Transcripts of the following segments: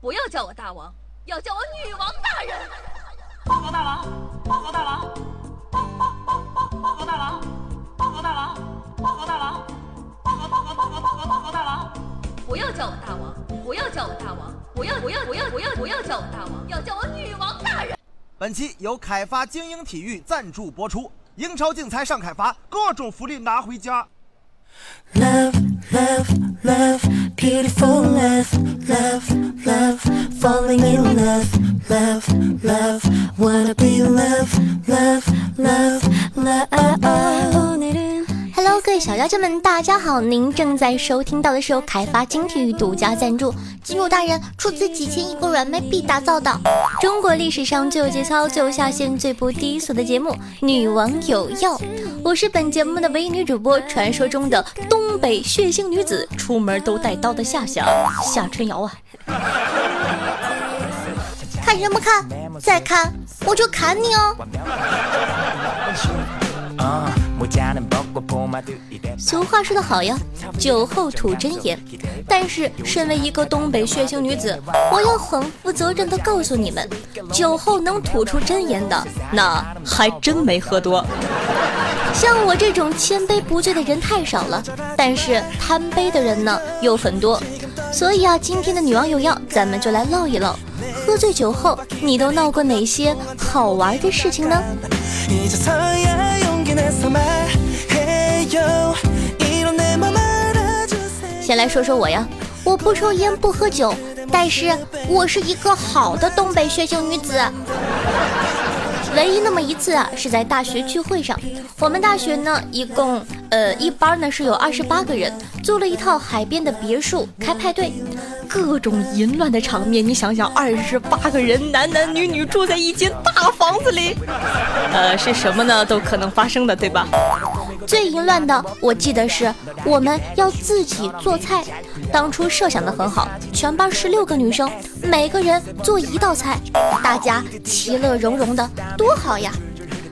不要叫我大王，要叫我女王大人。报告大王，报告大王，报报报报报告大王，报告大王，报告大王，报告报告报告报告报告大王。不要叫我大王，不要叫我大王，不要不要不要不要不要叫我大王，要叫我女王大人。本期由凯发精英体育赞助播出，英超竞猜上凯发，各种福利拿回家。Love, love, love, beautiful love, love, love, falling in love, love, love, wanna be love, love, love, love. 各位小妖精们，大家好！您正在收听到的是由凯发金体育独家赞助，金主大人出资几千亿个软妹币打造的中国历史上最有节操、最有下限、最不低俗的节目《女王有药》。我是本节目的唯一女主播，传说中的东北血腥女子，出门都带刀的夏夏夏春瑶啊！看什么看？再看我就砍你哦！俗话说得好呀，酒后吐真言。但是，身为一个东北血腥女子，我要很负责任的告诉你们，酒后能吐出真言的，那还真没喝多。像我这种千杯不醉的人太少了，但是贪杯的人呢又很多。所以啊，今天的女王有药，咱们就来唠一唠，喝醉酒后你都闹过哪些好玩的事情呢？先来说说我呀，我不抽烟不喝酒，但是我是一个好的东北血性女子。唯一那么一次啊，是在大学聚会上，我们大学呢一共呃一班呢是有二十八个人，租了一套海边的别墅开派对，各种淫乱的场面，你想想，二十八个人男男女女住在一间大房子里，呃是什么呢都可能发生的，对吧？最淫乱的，我记得是我们要自己做菜。当初设想的很好，全班十六个女生，每个人做一道菜，大家其乐融融的，多好呀！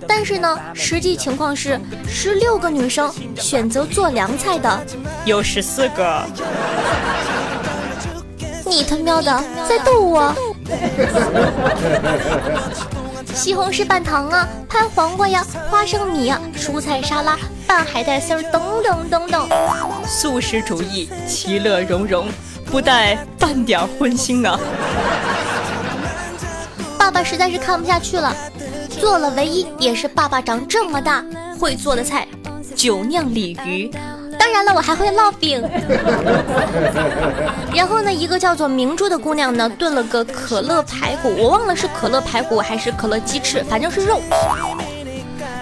但是呢，实际情况是，十六个女生选择做凉菜的有十四个。你他喵的在逗我！西红柿拌糖啊，拍黄瓜呀，花生米呀，蔬菜沙拉，拌海带丝儿，等等等等。素食主义，其乐融融，不带半点荤腥啊！爸爸实在是看不下去了，做了唯一也是爸爸长这么大会做的菜——酒酿鲤鱼。当然了，我还会烙饼。然后呢，一个叫做明珠的姑娘呢，炖了个可乐排骨，我忘了是可乐排骨还是可乐鸡翅，反正是肉。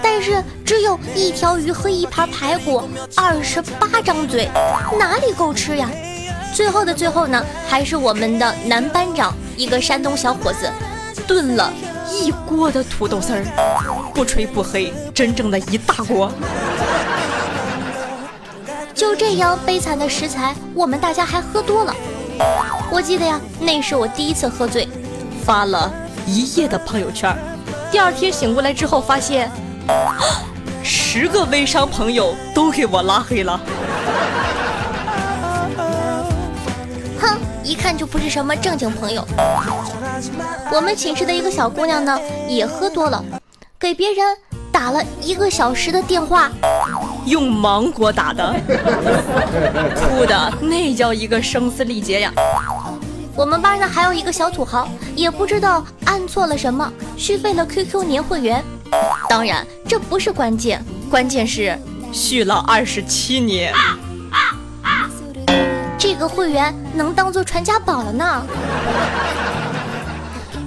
但是只有一条鱼和一盘排骨，二十八张嘴，哪里够吃呀？最后的最后呢，还是我们的男班长，一个山东小伙子，炖了一锅的土豆丝儿，不吹不黑，真正的一大锅。就这样悲惨的食材，我们大家还喝多了。我记得呀，那是我第一次喝醉，发了一夜的朋友圈。第二天醒过来之后，发现十个微商朋友都给我拉黑了。一看就不是什么正经朋友。我们寝室的一个小姑娘呢，也喝多了，给别人打了一个小时的电话，用芒果打的，哭的那叫一个声嘶力竭呀。我们班呢还有一个小土豪，也不知道按错了什么，续费了 QQ 年会员。当然，这不是关键，关键是续了二十七年。这个会员能当做传家宝了呢。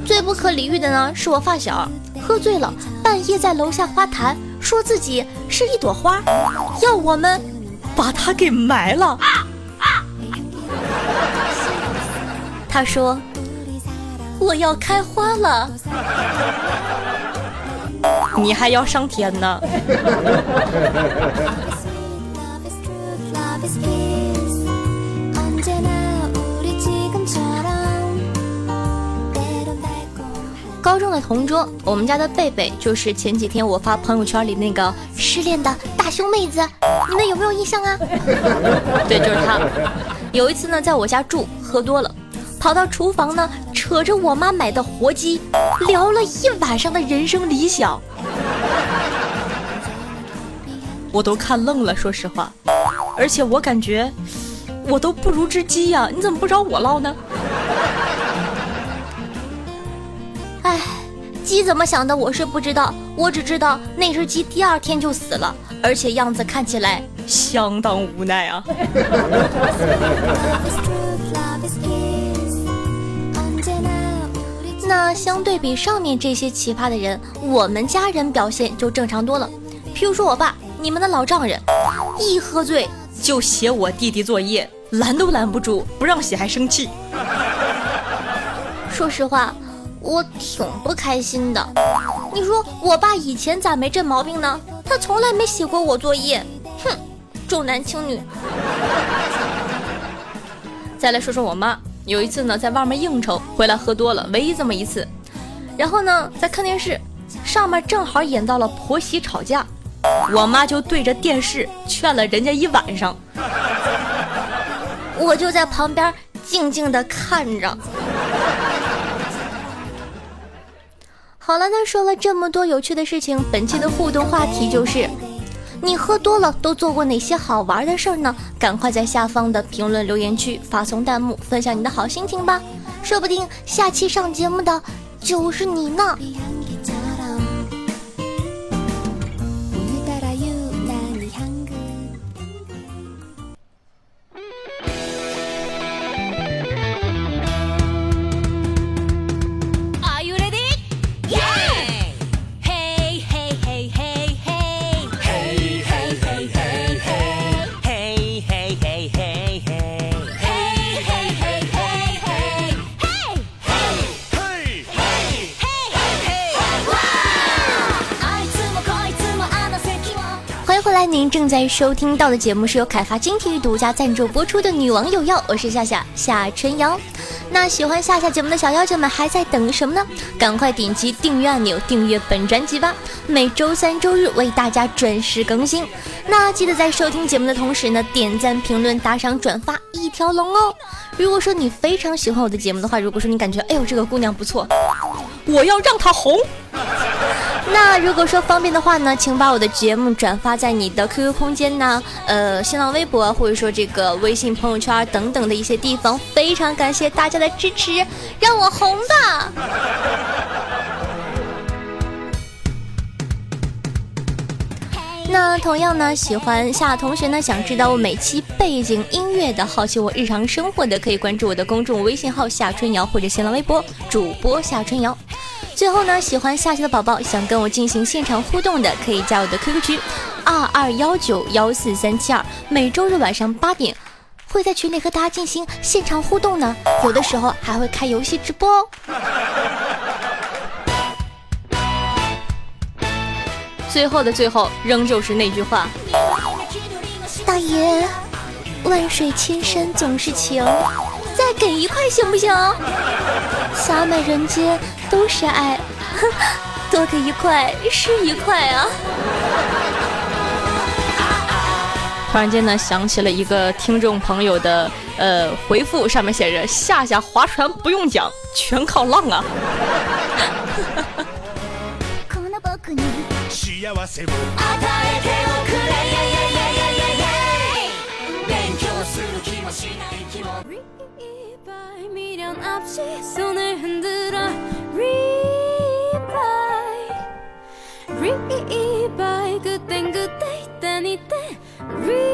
最不可理喻的呢，是我发小喝醉了，半夜在楼下花坛，说自己是一朵花，要我们把他给埋了。他说：“我要开花了，你还要上天呢。”高中的同桌，我们家的贝贝就是前几天我发朋友圈里那个失恋的大胸妹子，你们有没有印象啊？对，就是她。有一次呢，在我家住，喝多了，跑到厨房呢，扯着我妈买的活鸡，聊了一晚上的人生理想。我都看愣了，说实话，而且我感觉我都不如只鸡呀、你怎么不找我唠呢？鸡怎么想的我是不知道。我只知道那只鸡第二天就死了而且样子看起来相当无奈啊。那相对比上面这些奇葩的人我们家人表现就正常多了。譬如说我爸你们的老丈人一喝醉就写我弟弟作业拦都拦不住不让写还生气。说实话我挺不开心的。你说我爸以前咋没这毛病呢？他从来没写过我作业，哼，重男轻女。再来说说我妈，有一次呢，在外面应酬回来喝多了，唯一这么一次。然后呢，在看电视，上面正好演到了婆媳吵架，我妈就对着电视劝了人家一晚上，我就在旁边静静的看着。好了，那说了这么多有趣的事情，本期的互动话题就是：你喝多了都做过哪些好玩的事儿呢？赶快在下方的评论留言区发送弹幕，分享你的好心情吧，说不定下期上节目的就是你呢。正在收听到的节目是由凯发金体育独家赞助播出的《女王有药》，我是夏夏夏春瑶。那喜欢夏夏节目的小妖精们还在等什么呢？赶快点击订阅按钮，订阅本专辑吧！每周三、周日为大家准时更新。那记得在收听节目的同时呢，点赞、评论、打赏、转发一条龙哦。如果说你非常喜欢我的节目的话，如果说你感觉哎呦这个姑娘不错，我要让她红。那如果说方便的话呢，请把我的节目转发在你的 QQ 空间呢、呃新浪微博或者说这个微信朋友圈等等的一些地方，非常感谢大家的支持，让我红吧！那同样呢，喜欢夏同学呢，想知道我每期背景音乐的，好奇我日常生活的，可以关注我的公众微信号夏春瑶或者新浪微博主播夏春瑶。最后呢，喜欢夏夏的宝宝想跟我进行现场互动的，可以加我的 QQ 群二二幺九幺四三七二，每周日晚上八点会在群里和大家进行现场互动呢，有的时候还会开游戏直播哦。最后的最后，仍旧是那句话，大爷，万水千山总是情，再给一块行不行？洒满人间都是爱，哼，多给一块是一块啊！突然间呢，想起了一个听众朋友的呃回复，上面写着：“夏夏划船不用桨，全靠浪啊！”この僕に幸せを与えておくれイェイイェイイェイイェイイェイイェイ勉強する気もしない気も Replay 미련 없이 손을 흔들어 Replay Replay 그땐 그때 있던 이때 Replay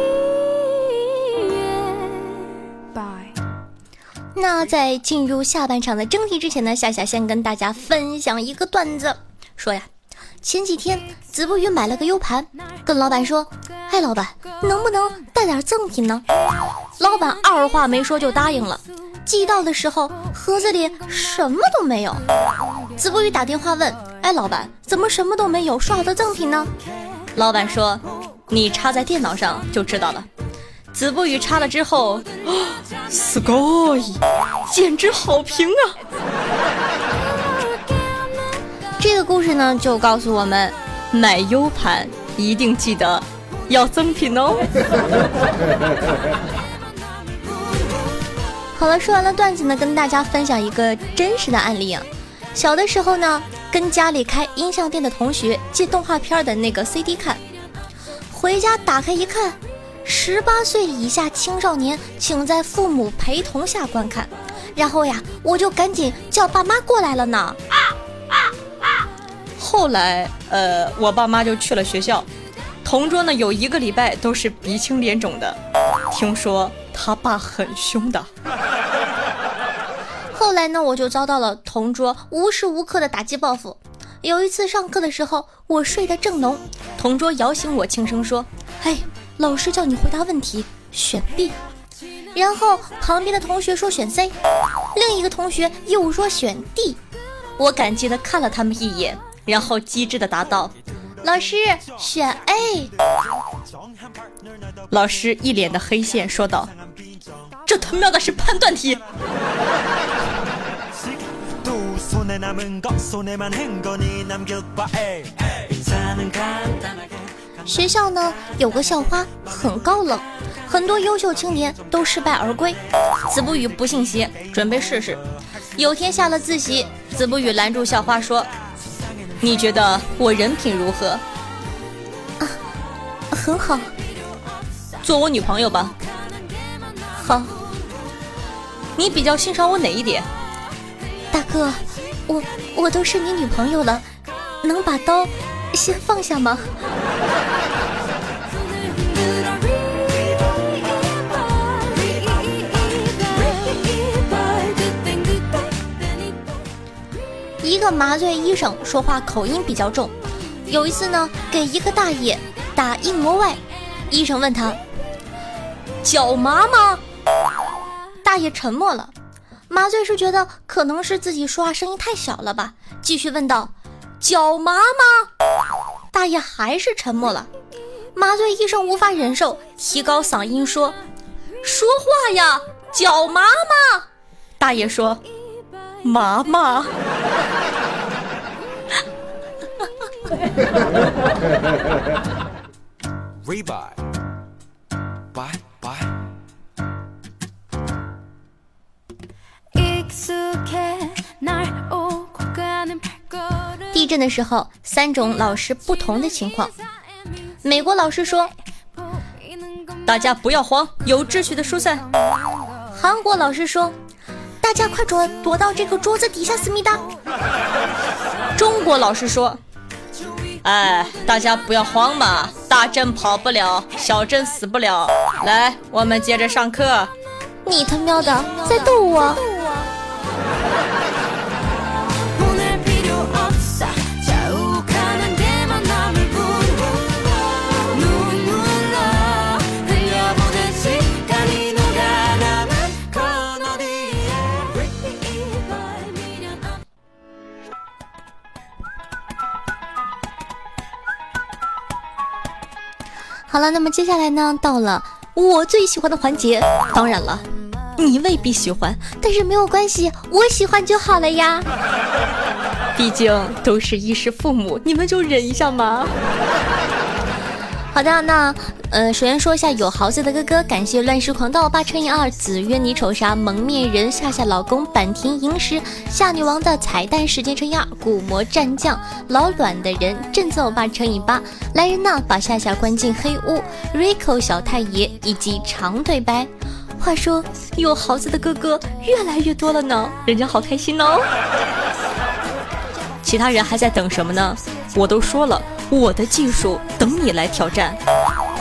那在进入下半场的正题之前呢，夏夏先跟大家分享一个段子，说呀， 前几天子不语买了个 U 盘，跟老板说：“哎，老板，能不能带点赠品呢？”老板二话没说就答应了。寄到的时候，盒子里什么都没有。子不语打电话问：“哎，老板，怎么什么都没有？说好的赠品呢？”老板说：“你插在电脑上就知道了。”子不语插了之后，sky，简直好评啊！这个故事呢，就告诉我们，买 U 盘一定记得要赠品哦。好了，说完了段子呢，跟大家分享一个真实的案例啊。小的时候呢，跟家里开音像店的同学借动画片的那个 CD 看，回家打开一看，十八岁以下青少年请在父母陪同下观看。然后呀，我就赶紧叫爸妈过来了呢。后来，呃，我爸妈就去了学校，同桌呢有一个礼拜都是鼻青脸肿的，听说他爸很凶的。后来呢，我就遭到了同桌无时无刻的打击报复。有一次上课的时候，我睡得正浓，同桌摇醒我，轻声说：“嘿，老师叫你回答问题，选 B。”然后旁边的同学说选 C，另一个同学又说选 D。我感激的看了他们一眼，然后机智的答道：“老师选 A。”老师一脸的黑线，说道：“这他喵的是判断题。”学校呢有个校花很高冷，很多优秀青年都失败而归。子不语不信邪，准备试试。有天下了自习，子不语拦住校花说：“你觉得我人品如何？”啊，很好，做我女朋友吧。好。你比较欣赏我哪一点？大哥，我我都是你女朋友了，能把刀先放下吗？一个麻醉医生说话口音比较重，有一次呢，给一个大爷打硬膜外，医生问他：“脚麻吗？”大爷沉默了。麻醉师觉得可能是自己说话声音太小了吧，继续问道：“脚麻吗？”大爷还是沉默了。麻醉医生无法忍受，提高嗓音说：“说话呀，脚麻吗？”大爷说：“麻麻。” 地震的时候，三种老师不同的情况。美国老师说：“大家不要慌，有秩序的疏散。”韩国老师说：“大家快躲躲到这个桌子底下，思密达。”中国老师说：“哎，大家不要慌嘛，大震跑不了，小震死不了。来，我们接着上课。”你他喵的在逗我！好了，那么接下来呢，到了我最喜欢的环节。当然了，你未必喜欢，但是没有关系，我喜欢就好了呀。毕竟都是衣食父母，你们就忍一下嘛。好的，那呃，首先说一下有豪子的哥哥，感谢乱世狂盗八乘以二，子曰你丑啥，蒙面人夏夏老公坂田银时夏女王的彩蛋时间乘以二，古魔战将老卵的人振奏八乘以八，来人呐，把夏夏关进黑屋，Rico 小太爷以及长腿白。话说有豪子的哥哥越来越多了呢，人家好开心哦。其他人还在等什么呢？我都说了，我的技术等你来挑战。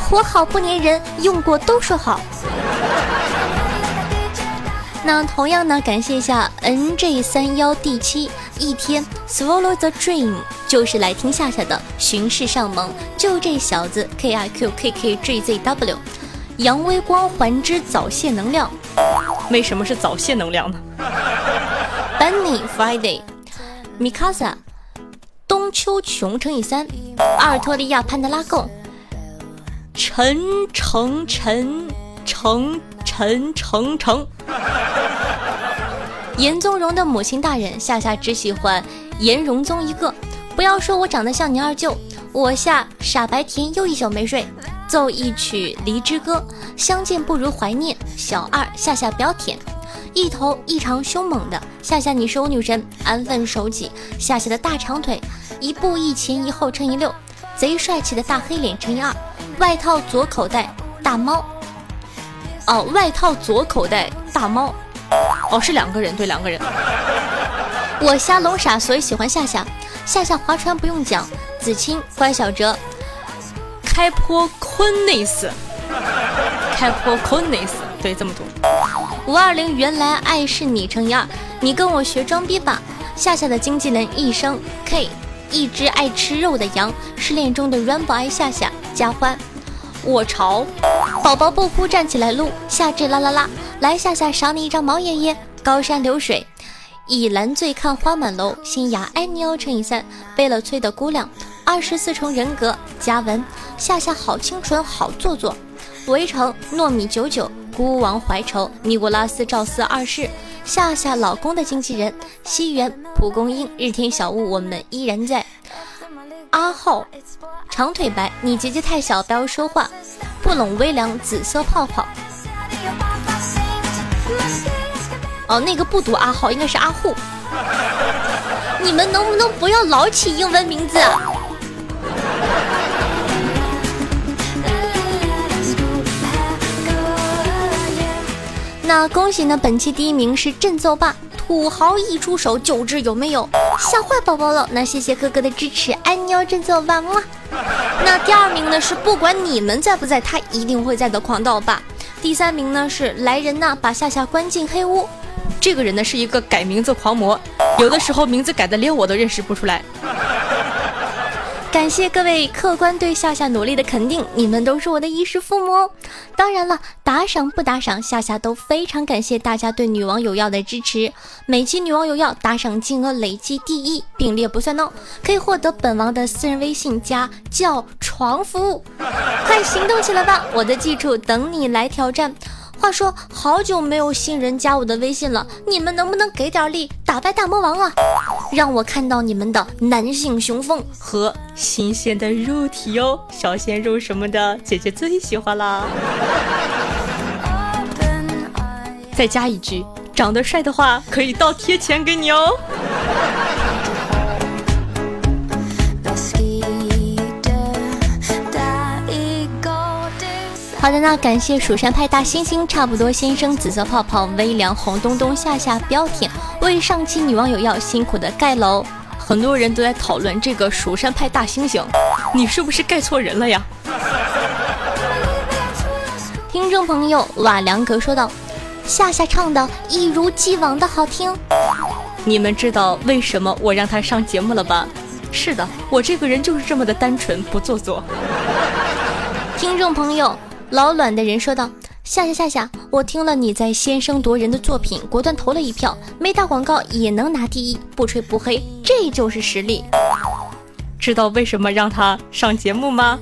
活好不粘人，用过都说好。那同样呢，感谢一下 NJ 三幺 D 七一天 Swallow the Dream，就是来听夏夏的巡视上门，就这小子 K I Q K K J Z W，阳微光环之早泄能量。为什么是早泄能量呢 Bunny Friday。米卡萨，冬秋琼乘以三，阿尔托利亚潘德拉贡，陈成陈成陈成成，严宗荣的母亲大人，夏夏只喜欢严荣宗一个。不要说我长得像你二舅，我下傻白甜又一宿没睡，奏一曲离之歌，相见不如怀念。小二夏夏不要舔。一头异常凶猛的夏夏，你是我女神，安分守己。夏夏的大长腿，一步一前一后乘以六，贼帅气的大黑脸乘以二，外套左口袋大猫。哦，外套左口袋大猫。哦，是两个人，对，两个人。我瞎聋傻，所以喜欢夏夏。夏夏划船不用讲，子清乖小哲，开坡昆内斯，开坡昆内斯，对，这么读。五二零原来爱是你乘以二，你跟我学装逼吧。夏夏的经纪人一生 K，一只爱吃肉的羊，失恋中的 Rainbow 爱夏夏加欢。我潮，宝宝不哭站起来撸，夏至啦啦啦，来夏夏赏你一张毛爷爷。高山流水，以蓝醉看花满楼，新雅爱你哦乘以三，背了催的姑娘，二十四重人格加文，夏夏好清纯好做作。围城糯米九九，孤王怀愁，尼古拉斯赵四二世，夏夏老公的经纪人，西园蒲公英，日天小屋，我们依然在。阿浩，长腿白，你姐姐太小，不要说话。不冷微凉，紫色泡泡。哦，那个不读阿浩，应该是阿护。你们能不能不要老起英文名字？那恭喜呢，本期第一名是振奏霸，土豪一出手就知有没有，吓坏宝宝了。那谢谢哥哥的支持，爱你哦，振奏霸么。那第二名呢是不管你们在不在，他一定会在的狂盗霸。第三名呢是来人呐，把夏夏关进黑屋。这个人呢是一个改名字狂魔，有的时候名字改的连我都认识不出来。感谢各位客官对夏夏努力的肯定，你们都是我的衣食父母哦。当然了，打赏不打赏，夏夏都非常感谢大家对女王有药的支持。每期女王有药打赏金额累计第一，并列不算哦，可以获得本王的私人微信加叫床服务。快行动起来吧，我的基础等你来挑战。话说好久没有新人加我的微信了，你们能不能给点力打败大魔王啊？让我看到你们的男性雄风和新鲜的肉体哟，小鲜肉什么的，姐姐最喜欢啦。再加一句，长得帅的话可以倒贴钱给你哦。好的，那感谢蜀山派大猩猩、差不多先生、紫色泡泡、微凉、红咚咚、夏夏、标挺为上期女网友要辛苦的盖楼。很多人都在讨论这个蜀山派大猩猩，你是不是盖错人了呀？听众朋友瓦良格说道：“夏夏唱的一如既往的好听。”你们知道为什么我让他上节目了吧？是的，我这个人就是这么的单纯不做作。听众朋友。老卵的人说道：“夏夏夏夏，我听了你在先声夺人的作品，果断投了一票。没打广告也能拿第一，不吹不黑，这就是实力。知道为什么让他上节目吗？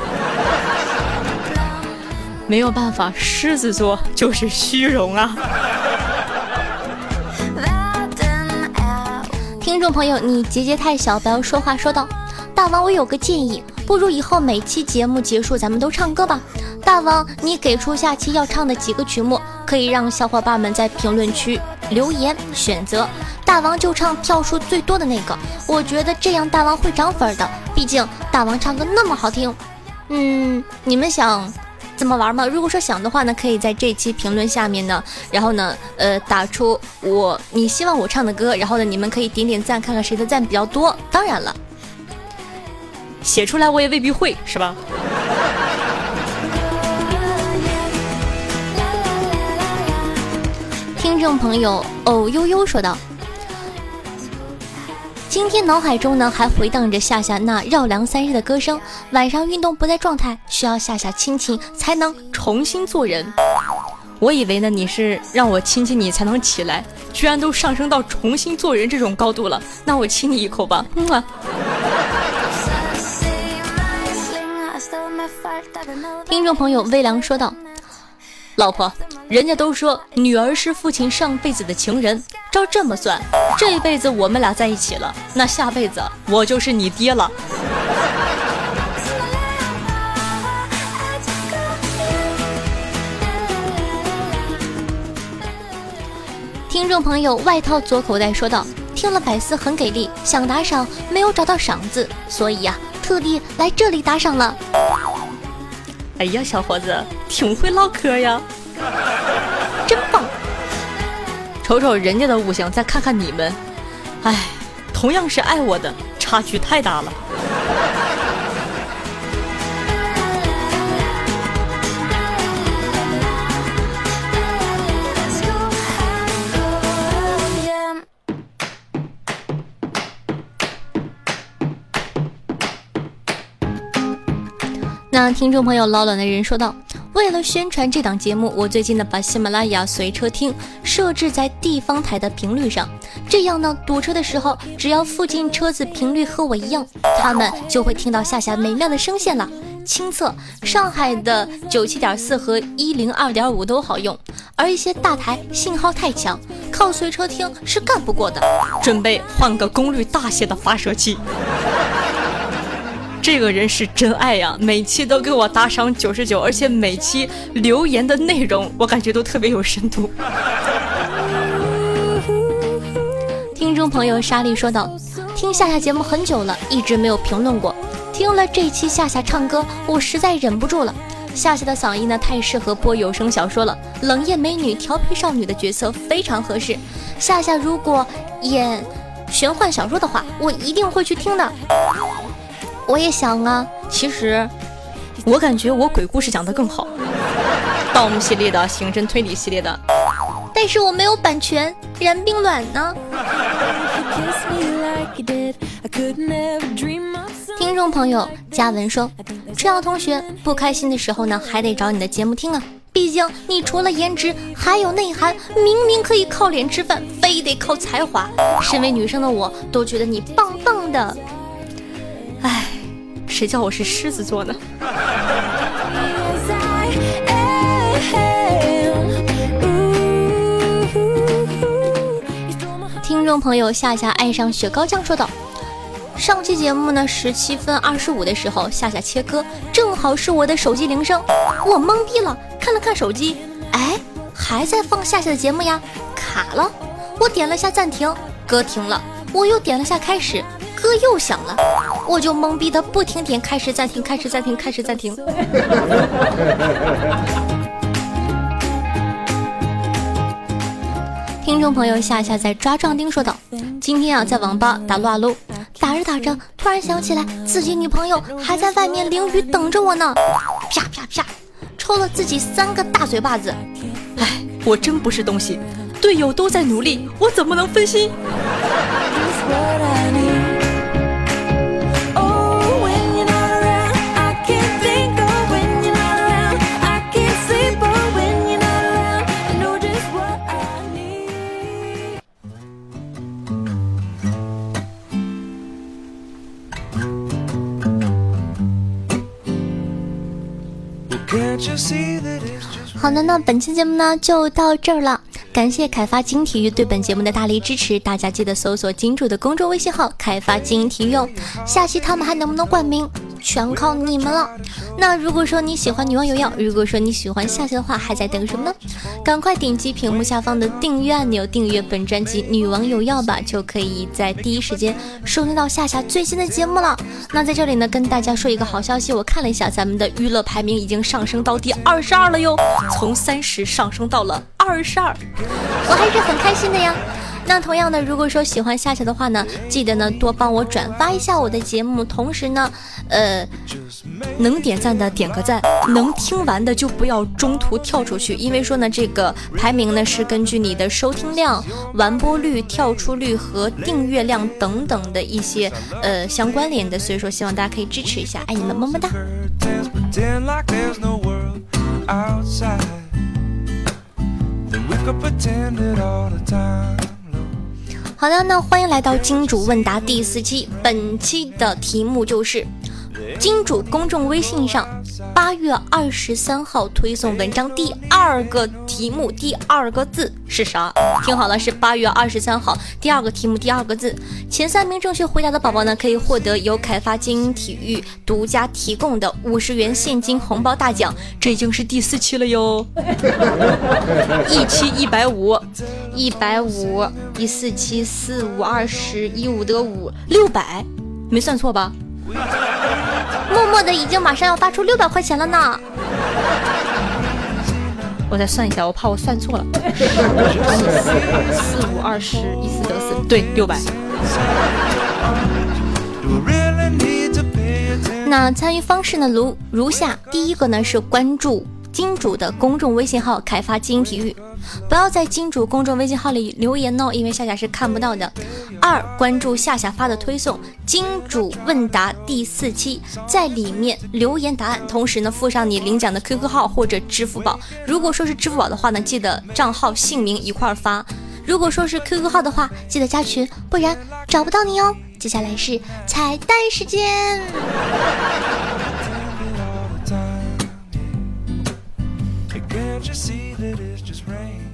没有办法，狮子座就是虚荣啊。”听众朋友，你结节太小，不要说话。说道：“大王，我有个建议。”不如以后每期节目结束，咱们都唱歌吧。大王，你给出下期要唱的几个曲目，可以让小伙伴们在评论区留言选择。大王就唱票数最多的那个，我觉得这样大王会涨粉的。毕竟大王唱歌那么好听。嗯，你们想怎么玩吗？如果说想的话呢，可以在这期评论下面呢，然后呢，呃，打出我你希望我唱的歌，然后呢，你们可以点点赞，看看谁的赞比较多。当然了。写出来我也未必会，是吧？听众朋友哦悠悠说道：“今天脑海中呢还回荡着夏夏那绕梁三日的歌声，晚上运动不在状态，需要夏夏亲亲才能重新做人。我以为呢你是让我亲亲你才能起来，居然都上升到重新做人这种高度了，那我亲你一口吧。”嗯。听众朋友微凉说道：“老婆，人家都说女儿是父亲上辈子的情人，照这么算，这辈子我们俩在一起了，那下辈子我就是你爹了。”听众朋友外套左口袋说道：“听了百思很给力，想打赏没有找到赏字，所以呀、特地来这里打赏了。哎呀，小伙子，挺会唠嗑呀！真棒！瞅瞅人家的悟性，再看看你们，哎，同样是爱我的，差距太大了。那听众朋友老卵的人说道：“为了宣传这档节目，我最近呢把喜马拉雅随车听设置在地方台的频率上，这样呢堵车的时候，只要附近车子频率和我一样，他们就会听到夏夏美妙的声线了。亲测，上海的九七点四和一零二点五都好用，而一些大台信号太强，靠随车听是干不过的。准备换个功率大些的发射器。这个人是真爱呀，每期都给我打赏九十九，而且每期留言的内容我感觉都特别有深度。听众朋友莎莉说道：“听夏夏节目很久了，一直没有评论过。听了这期夏夏唱歌，我实在忍不住了。夏夏的嗓音呢，太适合播有声小说了，冷艳美女、调皮少女的角色非常合适。夏夏如果演玄幻小说的话，我一定会去听的。我也想啊，其实，我感觉我鬼故事讲得更好，盗墓系列的、刑侦推理系列的，但是我没有版权，然并卵呢。”听众朋友嘉文说：“春瑶同学不开心的时候呢，还得找你的节目听啊。毕竟你除了颜值还有内涵，明明可以靠脸吃饭，非得靠才华。身为女生的我都觉得你棒棒的。唉，谁叫我是狮子座呢？听众朋友夏夏爱上雪糕酱说道：“上期节目呢，十七分二十五的时候，夏夏切歌，正好是我的手机铃声，我懵逼了，看了看手机，哎，还在放夏夏的节目呀，卡了。我点了下暂停，歌停了，我又点了下开始，歌又响了，我就懵逼的不停点开始暂停，开始暂停，开始暂停。听众朋友夏夏在抓壮丁说道：“今天啊，在网吧打撸啊撸，打着打着，突然想起来自己女朋友还在外面淋雨等着我呢，啪啪啪，抽了自己三个大嘴巴子。哎，我真不是东西，队友都在努力，我怎么能分心？好的，那本期节目呢就到这儿了。感谢凯发金体育对本节目的大力支持，大家记得搜索金主的公众微信号“凯发金体育”哦。下期他们还能不能冠名，全靠你们了。那如果说你喜欢女王有药，如果说你喜欢夏夏的话，还在等什么呢？赶快点击屏幕下方的订阅按钮，订阅本专辑《女王有药》吧，就可以在第一时间收听到夏夏最新的节目了。那在这里呢，跟大家说一个好消息，我看了一下，咱们的娱乐排名已经上升到第二十二了哟，从三十上升到了二十二。我还是很开心的呀。那同样的，如果说喜欢夏夏的话呢，记得呢多帮我转发一下我的节目，同时呢，呃，能点赞的点个赞，能听完的就不要中途跳出去，因为说呢，这个排名呢是根据你的收听量、完播率、跳出率和订阅量等等的一些呃相关联的，所以说希望大家可以支持一下，爱你们，么么哒。curtains, pretend like there's no world outside. Then we could pretend it all the time. 好的，那欢迎来到金主问答第四期，本期的题目就是金主公众微信上八月二十三号推送文章第二个题目第二个字是啥？听好了，是八月二十三号第二个题目第二个字。前三名正确回答的宝宝呢，可以获得由凯发精英体育独家提供的五十元现金红包大奖。这已经是第四期了哟，一期一百五，一百五，一四七四五二十一五得五，六百，没算错吧？默默的已经马上要发出六百块钱了呢。我再算一下，我怕我算错了。四五二十，一四得四，对，六百。那参与方式呢，如如下：第一个呢是关注金主的公众微信号“开发精英体育”，不要在金主公众微信号里留言哦，因为夏夏是看不到的。二，关注夏夏发的推送“金主问答第四期”，在里面留言答案，同时呢附上你领奖的 QQ 号或者支付宝。如果说是支付宝的话呢，记得账号姓名一块发。如果说是 QQ 号的话，记得加群，不然找不到你哦。接下来是彩蛋时间。Can't you see that it's just rain?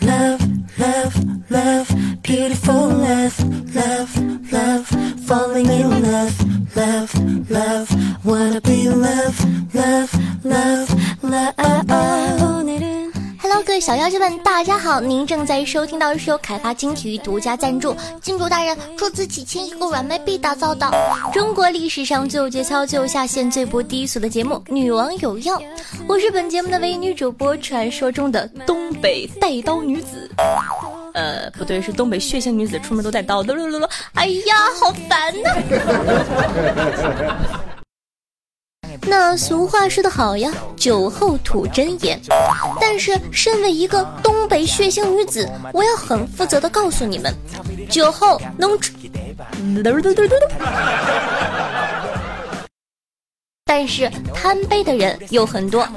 Love, love, love, beautiful love, love, love, falling in love, love, love, wanna be love, love, love, love. 오늘은 Hello，各位小妖精们，大家好！您正在收听到的是由凯发金体育独家赞助，金主大人出资几千亿个软妹币打造的中国历史上最有节操、最有下限、最不低俗的节目《女王有药》。我是本节目的唯一女主播，传说中的东北带刀女子。呃，不对，是东北血腥女子，出门都带刀。哎呀，好烦呐！那俗话说得好呀，酒后吐真言。但是，身为一个东北血腥女子，我要很负责的告诉你们，酒后能吃，但是贪杯的人有很多。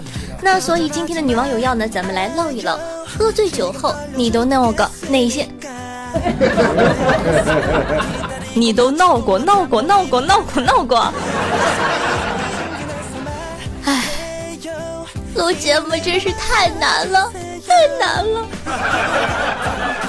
那所以今天的女网友要呢，咱们来唠一唠，喝醉酒后你都闹个哪些？你都闹过，闹过，闹过，闹过，闹过。录节目真是太难了太难了。